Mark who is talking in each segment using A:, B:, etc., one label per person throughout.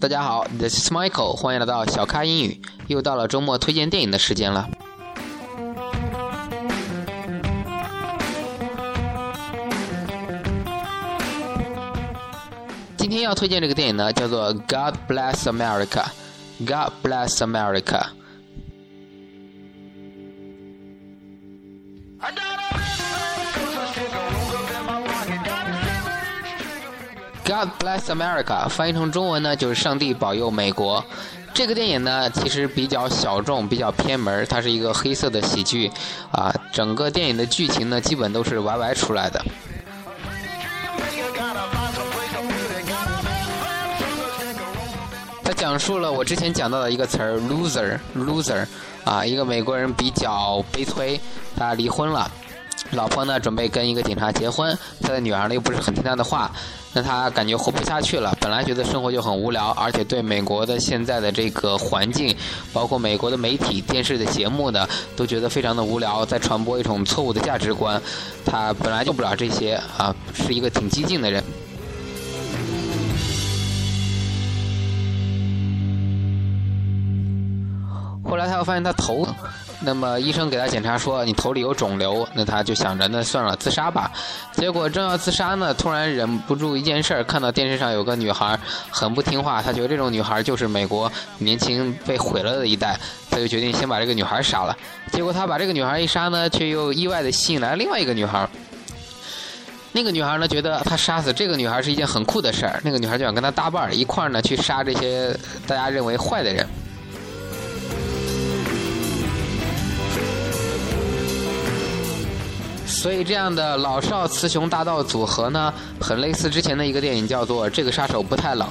A: 大家好，This is Michael，欢迎来到小咖英语。又到了周末推荐电影的时间了。今天要推荐这个电影呢，叫做《God Bless America》。God Bless America。God bless America，翻译成中文呢就是“上帝保佑美国”。这个电影呢其实比较小众，比较偏门，它是一个黑色的喜剧，啊，整个电影的剧情呢基本都是 YY 出来的。它讲述了我之前讲到的一个词儿 “loser”，loser，啊，一个美国人比较悲催，他离婚了。老婆呢，准备跟一个警察结婚，他的女儿呢又不是很听他的话，那他感觉活不下去了。本来觉得生活就很无聊，而且对美国的现在的这个环境，包括美国的媒体、电视的节目呢，都觉得非常的无聊，在传播一种错误的价值观。他本来就不了这些啊，是一个挺激进的人。后来他又发现他头，那么医生给他检查说你头里有肿瘤，那他就想着那算了自杀吧。结果正要自杀呢，突然忍不住一件事儿，看到电视上有个女孩很不听话，他觉得这种女孩就是美国年轻被毁了的一代，他就决定先把这个女孩杀了。结果他把这个女孩一杀呢，却又意外的吸引来另外一个女孩。那个女孩呢，觉得他杀死这个女孩是一件很酷的事儿，那个女孩就想跟他搭伴儿一块儿呢去杀这些大家认为坏的人。所以这样的老少雌雄大盗组合呢，很类似之前的一个电影，叫做《这个杀手不太冷》。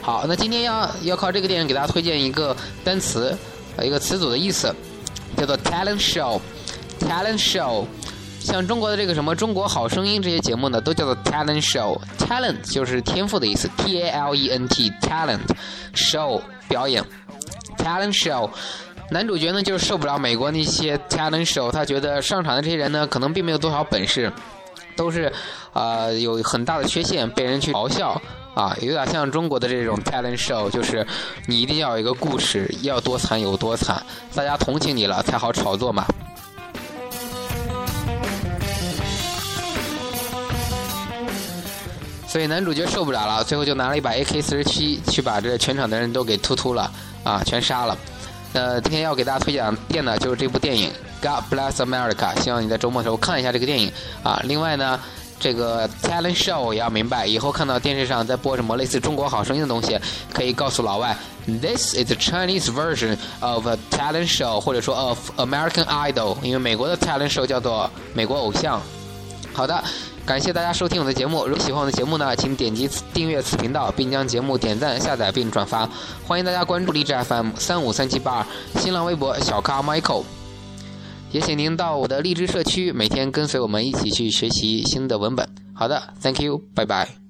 A: 好，那今天要要靠这个电影给大家推荐一个单词，一个词组的意思，叫做 talent show。talent show，像中国的这个什么《中国好声音》这些节目呢，都叫做 talent show。talent 就是天赋的意思，t a l e n t talent show 表演，talent show。男主角呢，就是受不了美国那些 talent show，他觉得上场的这些人呢，可能并没有多少本事，都是，啊，有很大的缺陷，被人去嘲笑，啊，有点像中国的这种 talent show，就是你一定要有一个故事，要多惨有多惨，大家同情你了才好炒作嘛。所以男主角受不了了，最后就拿了一把 AK 四十七去把这全场的人都给突突了，啊，全杀了。呃，今天要给大家推荐的，就是这部电影《God Bless America》，希望你在周末的时候看一下这个电影啊。另外呢，这个 talent show 也要明白，以后看到电视上在播什么类似《中国好声音》的东西，可以告诉老外，This is a Chinese version of a talent show，或者说 of American Idol，因为美国的 talent show 叫做美国偶像。好的。感谢大家收听我的节目。如果喜欢我的节目呢，请点击订阅此频道，并将节目点赞、下载并转发。欢迎大家关注荔枝 FM 三五三七八二，新浪微博小咖 Michael。也请您到我的荔枝社区，每天跟随我们一起去学习新的文本。好的，Thank you，拜拜。